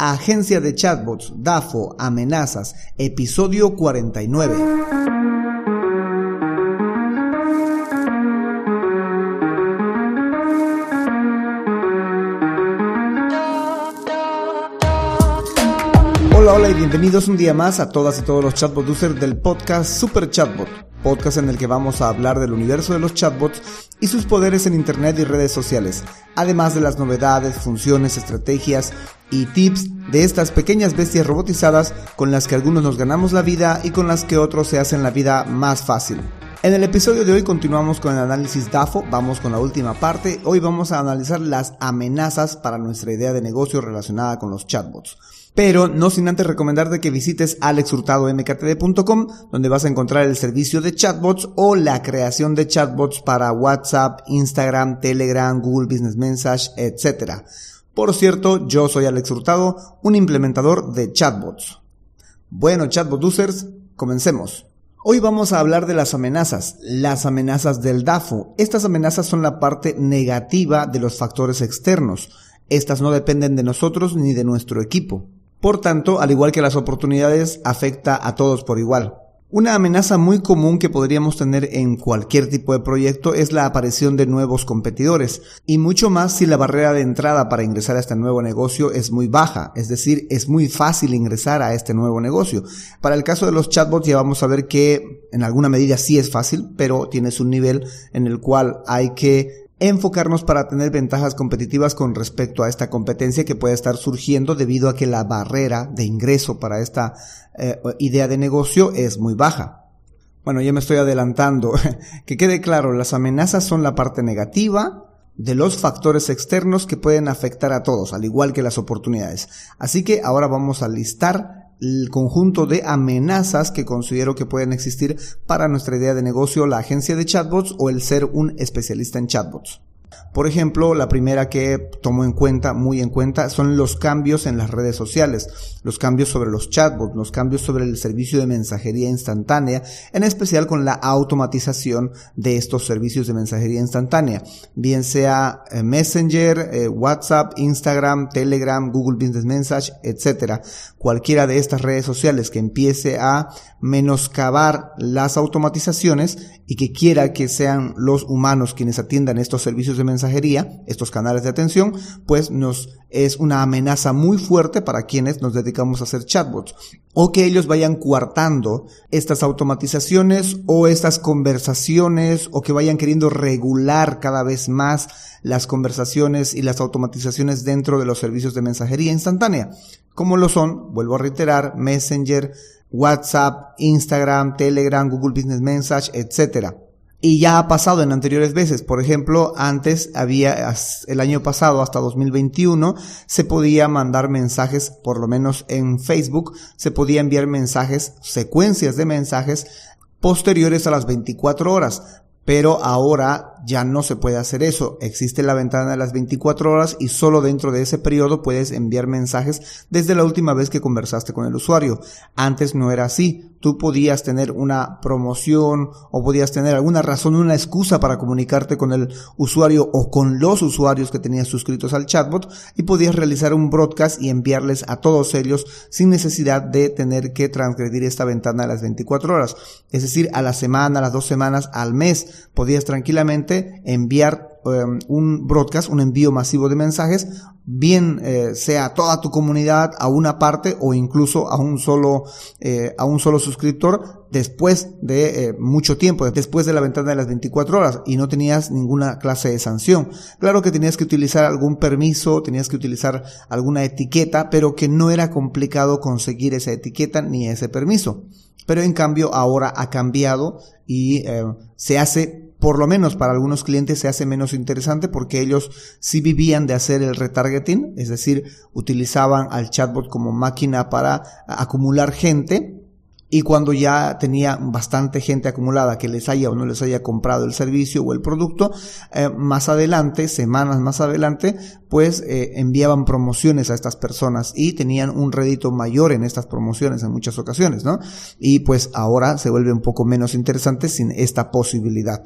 Agencia de Chatbots, DAFO, Amenazas, episodio 49. Hola, hola y bienvenidos un día más a todas y todos los chatbot users del podcast Super Chatbot, podcast en el que vamos a hablar del universo de los chatbots y sus poderes en Internet y redes sociales, además de las novedades, funciones, estrategias y tips de estas pequeñas bestias robotizadas con las que algunos nos ganamos la vida y con las que otros se hacen la vida más fácil. En el episodio de hoy continuamos con el análisis DAFO, vamos con la última parte, hoy vamos a analizar las amenazas para nuestra idea de negocio relacionada con los chatbots. Pero no sin antes recomendarte que visites alexhurtadomktd.com donde vas a encontrar el servicio de chatbots o la creación de chatbots para WhatsApp, Instagram, Telegram, Google Business Message, etc. Por cierto, yo soy Alex Hurtado, un implementador de chatbots. Bueno, chatbot users, comencemos. Hoy vamos a hablar de las amenazas, las amenazas del DAFO. Estas amenazas son la parte negativa de los factores externos. Estas no dependen de nosotros ni de nuestro equipo. Por tanto, al igual que las oportunidades, afecta a todos por igual. Una amenaza muy común que podríamos tener en cualquier tipo de proyecto es la aparición de nuevos competidores, y mucho más si la barrera de entrada para ingresar a este nuevo negocio es muy baja, es decir, es muy fácil ingresar a este nuevo negocio. Para el caso de los chatbots ya vamos a ver que en alguna medida sí es fácil, pero tienes un nivel en el cual hay que enfocarnos para tener ventajas competitivas con respecto a esta competencia que puede estar surgiendo debido a que la barrera de ingreso para esta eh, idea de negocio es muy baja. Bueno, ya me estoy adelantando. que quede claro, las amenazas son la parte negativa de los factores externos que pueden afectar a todos, al igual que las oportunidades. Así que ahora vamos a listar el conjunto de amenazas que considero que pueden existir para nuestra idea de negocio, la agencia de chatbots o el ser un especialista en chatbots. Por ejemplo, la primera que tomo en cuenta, muy en cuenta, son los cambios en las redes sociales, los cambios sobre los chatbots, los cambios sobre el servicio de mensajería instantánea, en especial con la automatización de estos servicios de mensajería instantánea, bien sea eh, Messenger, eh, WhatsApp, Instagram, Telegram, Google Business Message, etc. Cualquiera de estas redes sociales que empiece a menoscabar las automatizaciones y que quiera que sean los humanos quienes atiendan estos servicios de mensajería, estos canales de atención, pues nos es una amenaza muy fuerte para quienes nos dedicamos a hacer chatbots. O que ellos vayan coartando estas automatizaciones o estas conversaciones o que vayan queriendo regular cada vez más las conversaciones y las automatizaciones dentro de los servicios de mensajería instantánea. Como lo son, vuelvo a reiterar, Messenger, WhatsApp, Instagram, Telegram, Google Business Message, etc. Y ya ha pasado en anteriores veces. Por ejemplo, antes había, el año pasado hasta 2021, se podía mandar mensajes, por lo menos en Facebook, se podía enviar mensajes, secuencias de mensajes posteriores a las 24 horas. Pero ahora ya no se puede hacer eso. Existe la ventana de las 24 horas y solo dentro de ese periodo puedes enviar mensajes desde la última vez que conversaste con el usuario. Antes no era así. Tú podías tener una promoción o podías tener alguna razón, una excusa para comunicarte con el usuario o con los usuarios que tenías suscritos al chatbot y podías realizar un broadcast y enviarles a todos ellos sin necesidad de tener que transgredir esta ventana de las 24 horas. Es decir, a la semana, a las dos semanas, al mes, podías tranquilamente enviar em, un broadcast, un envío masivo de mensajes, bien eh, sea a toda tu comunidad, a una parte o incluso a un solo, eh, a un solo suscriptor después de eh, mucho tiempo, después de la ventana de las 24 horas y no tenías ninguna clase de sanción. Claro que tenías que utilizar algún permiso, tenías que utilizar alguna etiqueta, pero que no era complicado conseguir esa etiqueta ni ese permiso. Pero en cambio ahora ha cambiado y se hace por lo menos para algunos clientes se hace menos interesante porque ellos sí vivían de hacer el retargeting, es decir, utilizaban al chatbot como máquina para acumular gente y cuando ya tenía bastante gente acumulada que les haya o no les haya comprado el servicio o el producto, eh, más adelante, semanas más adelante, pues eh, enviaban promociones a estas personas y tenían un rédito mayor en estas promociones en muchas ocasiones, ¿no? Y pues ahora se vuelve un poco menos interesante sin esta posibilidad.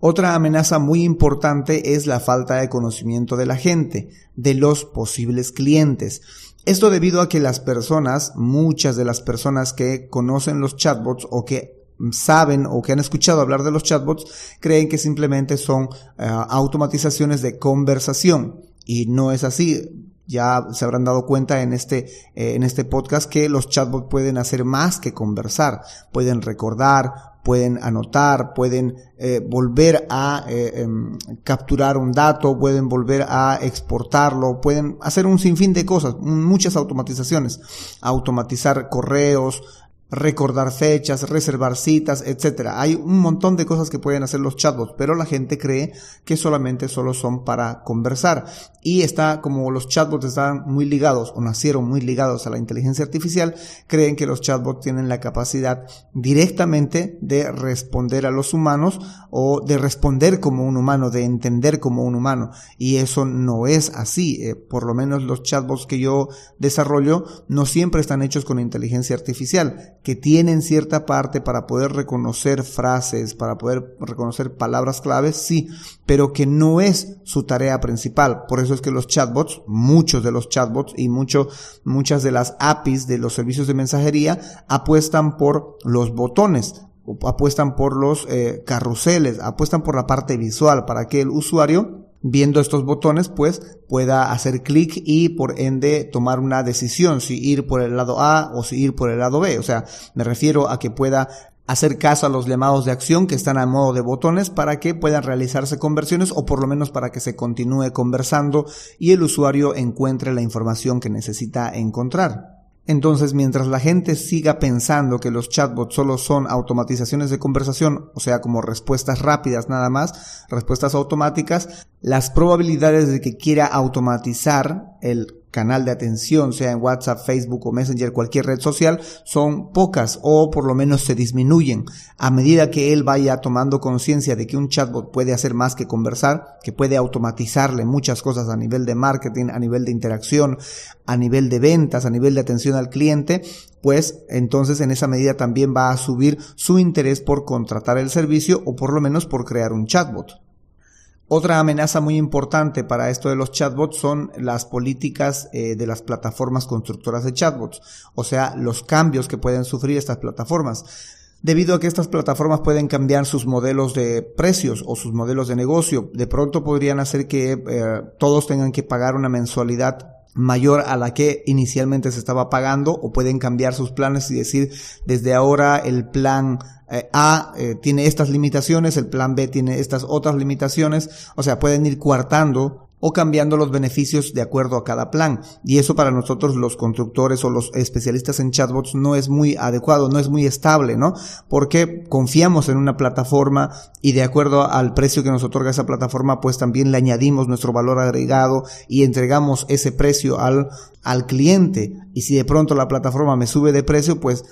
Otra amenaza muy importante es la falta de conocimiento de la gente, de los posibles clientes. Esto debido a que las personas, muchas de las personas que conocen los chatbots o que saben o que han escuchado hablar de los chatbots creen que simplemente son eh, automatizaciones de conversación y no es así. Ya se habrán dado cuenta en este, eh, en este podcast que los chatbots pueden hacer más que conversar, pueden recordar, pueden anotar, pueden eh, volver a em, capturar un dato, pueden volver a exportarlo, pueden hacer un sinfín de cosas, muchas automatizaciones, automatizar correos, recordar fechas, reservar citas, etcétera. Hay un montón de cosas que pueden hacer los chatbots, pero la gente cree que solamente solo son para conversar. Y está, como los chatbots están muy ligados o nacieron muy ligados a la inteligencia artificial, creen que los chatbots tienen la capacidad directamente de responder a los humanos o de responder como un humano, de entender como un humano. Y eso no es así. Eh, por lo menos los chatbots que yo desarrollo no siempre están hechos con inteligencia artificial que tienen cierta parte para poder reconocer frases, para poder reconocer palabras claves, sí, pero que no es su tarea principal. Por eso es que los chatbots, muchos de los chatbots y mucho, muchas de las APIs de los servicios de mensajería apuestan por los botones, apuestan por los eh, carruseles, apuestan por la parte visual para que el usuario viendo estos botones, pues pueda hacer clic y por ende tomar una decisión si ir por el lado A o si ir por el lado B. O sea, me refiero a que pueda hacer caso a los llamados de acción que están a modo de botones para que puedan realizarse conversiones o por lo menos para que se continúe conversando y el usuario encuentre la información que necesita encontrar. Entonces, mientras la gente siga pensando que los chatbots solo son automatizaciones de conversación, o sea, como respuestas rápidas nada más, respuestas automáticas, las probabilidades de que quiera automatizar el canal de atención, sea en WhatsApp, Facebook o Messenger, cualquier red social, son pocas o por lo menos se disminuyen. A medida que él vaya tomando conciencia de que un chatbot puede hacer más que conversar, que puede automatizarle muchas cosas a nivel de marketing, a nivel de interacción, a nivel de ventas, a nivel de atención al cliente, pues entonces en esa medida también va a subir su interés por contratar el servicio o por lo menos por crear un chatbot. Otra amenaza muy importante para esto de los chatbots son las políticas eh, de las plataformas constructoras de chatbots, o sea, los cambios que pueden sufrir estas plataformas. Debido a que estas plataformas pueden cambiar sus modelos de precios o sus modelos de negocio, de pronto podrían hacer que eh, todos tengan que pagar una mensualidad mayor a la que inicialmente se estaba pagando o pueden cambiar sus planes y decir desde ahora el plan A eh, tiene estas limitaciones, el plan B tiene estas otras limitaciones, o sea, pueden ir coartando o cambiando los beneficios de acuerdo a cada plan. Y eso para nosotros los constructores o los especialistas en chatbots no es muy adecuado, no es muy estable, ¿no? Porque confiamos en una plataforma y de acuerdo al precio que nos otorga esa plataforma, pues también le añadimos nuestro valor agregado y entregamos ese precio al, al cliente. Y si de pronto la plataforma me sube de precio, pues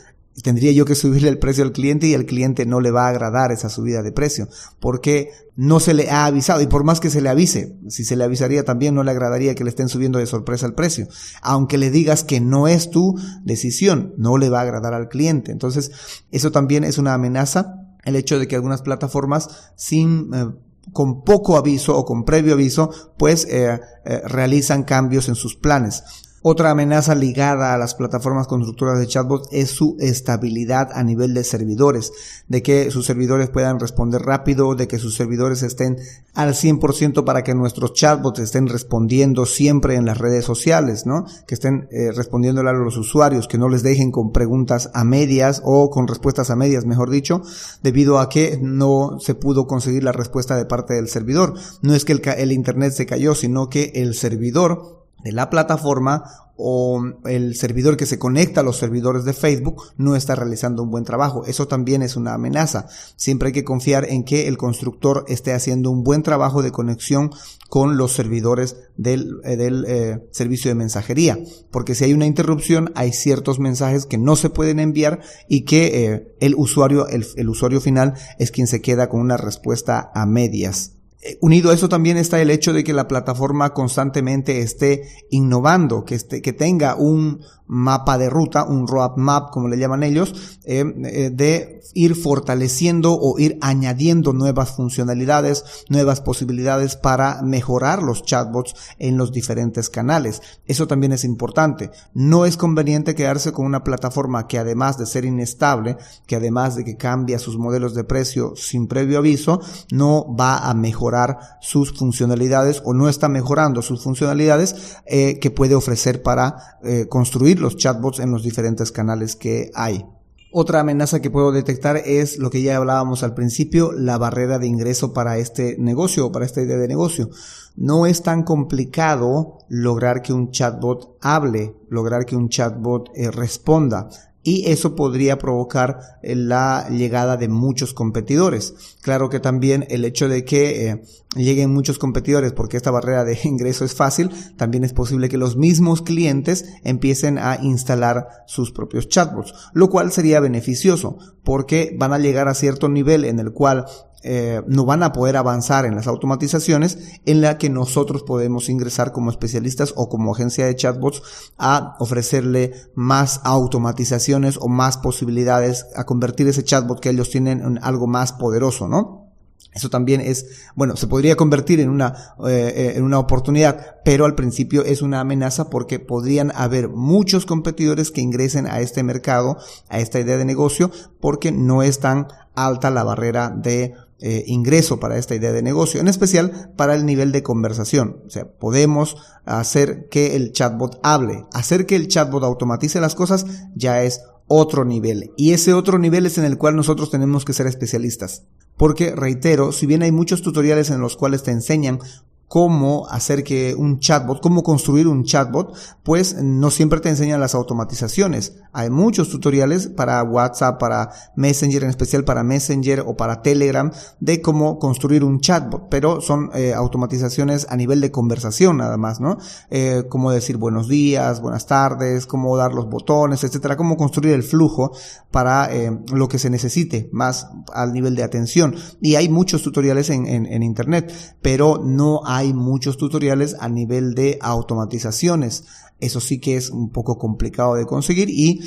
tendría yo que subirle el precio al cliente y al cliente no le va a agradar esa subida de precio porque no se le ha avisado y por más que se le avise, si se le avisaría también no le agradaría que le estén subiendo de sorpresa el precio. Aunque le digas que no es tu decisión, no le va a agradar al cliente. Entonces, eso también es una amenaza, el hecho de que algunas plataformas sin eh, con poco aviso o con previo aviso, pues eh, eh, realizan cambios en sus planes. Otra amenaza ligada a las plataformas constructoras de chatbots es su estabilidad a nivel de servidores, de que sus servidores puedan responder rápido, de que sus servidores estén al 100% para que nuestros chatbots estén respondiendo siempre en las redes sociales, ¿no? Que estén eh, a los usuarios, que no les dejen con preguntas a medias o con respuestas a medias, mejor dicho, debido a que no se pudo conseguir la respuesta de parte del servidor. No es que el, el internet se cayó, sino que el servidor de la plataforma o el servidor que se conecta a los servidores de Facebook no está realizando un buen trabajo. Eso también es una amenaza. Siempre hay que confiar en que el constructor esté haciendo un buen trabajo de conexión con los servidores del, eh, eh, servicio de mensajería. Porque si hay una interrupción, hay ciertos mensajes que no se pueden enviar y que eh, el usuario, el usuario final es quien se queda con una respuesta a medias. Eh, unido a eso también está el hecho de que la plataforma constantemente esté innovando, que, esté, que tenga un mapa de ruta, un roadmap, como le llaman ellos, eh, eh, de ir fortaleciendo o ir añadiendo nuevas funcionalidades, nuevas posibilidades para mejorar los chatbots en los diferentes canales. Eso también es importante. No es conveniente quedarse con una plataforma que además de ser inestable, que además de que cambia sus modelos de precio sin previo aviso, no va a mejorar sus funcionalidades o no está mejorando sus funcionalidades eh, que puede ofrecer para construir los chatbots en los diferentes canales que hay. Otra amenaza que puedo detectar es lo que ya hablábamos al principio, la barrera de ingreso para este negocio o para esta idea de negocio. No es tan complicado lograr que un chatbot hable, lograr que un chatbot eh, responda y eso podría provocar eh, la llegada de muchos competidores. Claro que también el hecho de que eh, lleguen muchos competidores porque esta barrera de ingreso es fácil, también es posible que los mismos clientes empiecen a instalar sus propios chatbots, lo cual sería beneficioso porque van a llegar a cierto nivel en el cual eh, no van a poder avanzar en las automatizaciones en la que nosotros podemos ingresar como especialistas o como agencia de chatbots a ofrecerle más automatizaciones o más posibilidades a convertir ese chatbot que ellos tienen en algo más poderoso, ¿no? Eso también es, bueno, se podría convertir en una, eh, eh, en una oportunidad, pero al principio es una amenaza porque podrían haber muchos competidores que ingresen a este mercado, a esta idea de negocio, porque no es tan alta la barrera de eh, ingreso para esta idea de negocio, en especial para el nivel de conversación. O sea, podemos hacer que el chatbot hable, hacer que el chatbot automatice las cosas ya es otro nivel. Y ese otro nivel es en el cual nosotros tenemos que ser especialistas. Porque, reitero, si bien hay muchos tutoriales en los cuales te enseñan cómo hacer que un chatbot, cómo construir un chatbot, pues no siempre te enseñan las automatizaciones. Hay muchos tutoriales para WhatsApp, para Messenger, en especial para Messenger o para Telegram, de cómo construir un chatbot, pero son eh, automatizaciones a nivel de conversación nada más, ¿no? Eh, cómo decir buenos días, buenas tardes, cómo dar los botones, etcétera, cómo construir el flujo para eh, lo que se necesite, más al nivel de atención. Y hay muchos tutoriales en, en, en internet, pero no hay hay muchos tutoriales a nivel de automatizaciones. Eso sí que es un poco complicado de conseguir y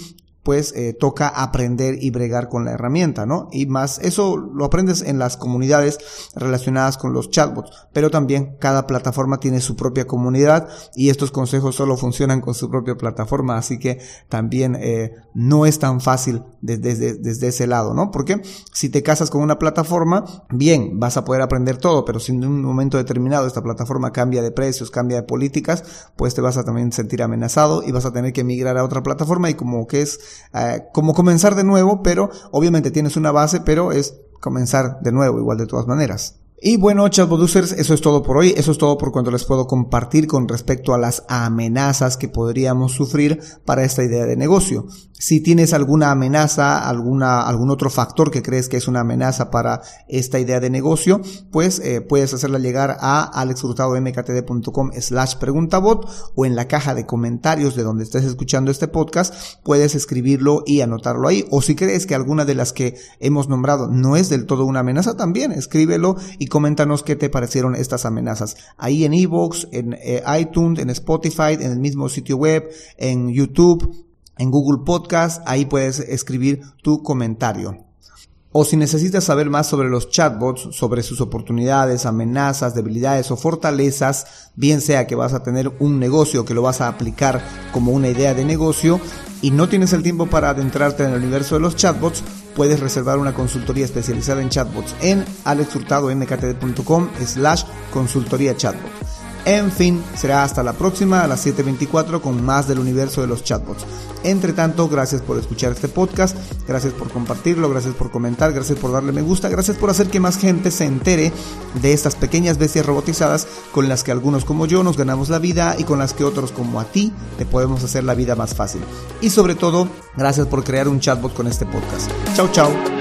pues eh, toca aprender y bregar con la herramienta, ¿no? Y más, eso lo aprendes en las comunidades relacionadas con los chatbots, pero también cada plataforma tiene su propia comunidad y estos consejos solo funcionan con su propia plataforma, así que también eh, no es tan fácil desde, desde, ese lado, ¿no? Porque si te casas con una plataforma, bien, vas a poder aprender todo, pero si en un momento determinado esta plataforma cambia de precios, cambia de políticas, pues te vas a también sentir amenazado y vas a tener que migrar a otra plataforma y como que es eh, como comenzar de nuevo, pero obviamente tienes una base, pero es comenzar de nuevo igual de todas maneras. Y bueno, chatbot users, eso es todo por hoy. Eso es todo por cuanto les puedo compartir con respecto a las amenazas que podríamos sufrir para esta idea de negocio. Si tienes alguna amenaza, alguna, algún otro factor que crees que es una amenaza para esta idea de negocio, pues eh, puedes hacerla llegar a alexhurtadomktd.com slash preguntabot o en la caja de comentarios de donde estés escuchando este podcast, puedes escribirlo y anotarlo ahí. O si crees que alguna de las que hemos nombrado no es del todo una amenaza, también escríbelo y coméntanos qué te parecieron estas amenazas. Ahí en iVoox, en eh, iTunes, en Spotify, en el mismo sitio web, en YouTube en Google Podcast, ahí puedes escribir tu comentario. O si necesitas saber más sobre los chatbots, sobre sus oportunidades, amenazas, debilidades o fortalezas, bien sea que vas a tener un negocio que lo vas a aplicar como una idea de negocio y no tienes el tiempo para adentrarte en el universo de los chatbots, puedes reservar una consultoría especializada en chatbots en alexhurtadomktd.com slash consultoría chatbot. En fin, será hasta la próxima a las 7.24 con más del universo de los chatbots. Entre tanto, gracias por escuchar este podcast, gracias por compartirlo, gracias por comentar, gracias por darle me gusta, gracias por hacer que más gente se entere de estas pequeñas bestias robotizadas con las que algunos como yo nos ganamos la vida y con las que otros como a ti te podemos hacer la vida más fácil. Y sobre todo, gracias por crear un chatbot con este podcast. Chao, chao.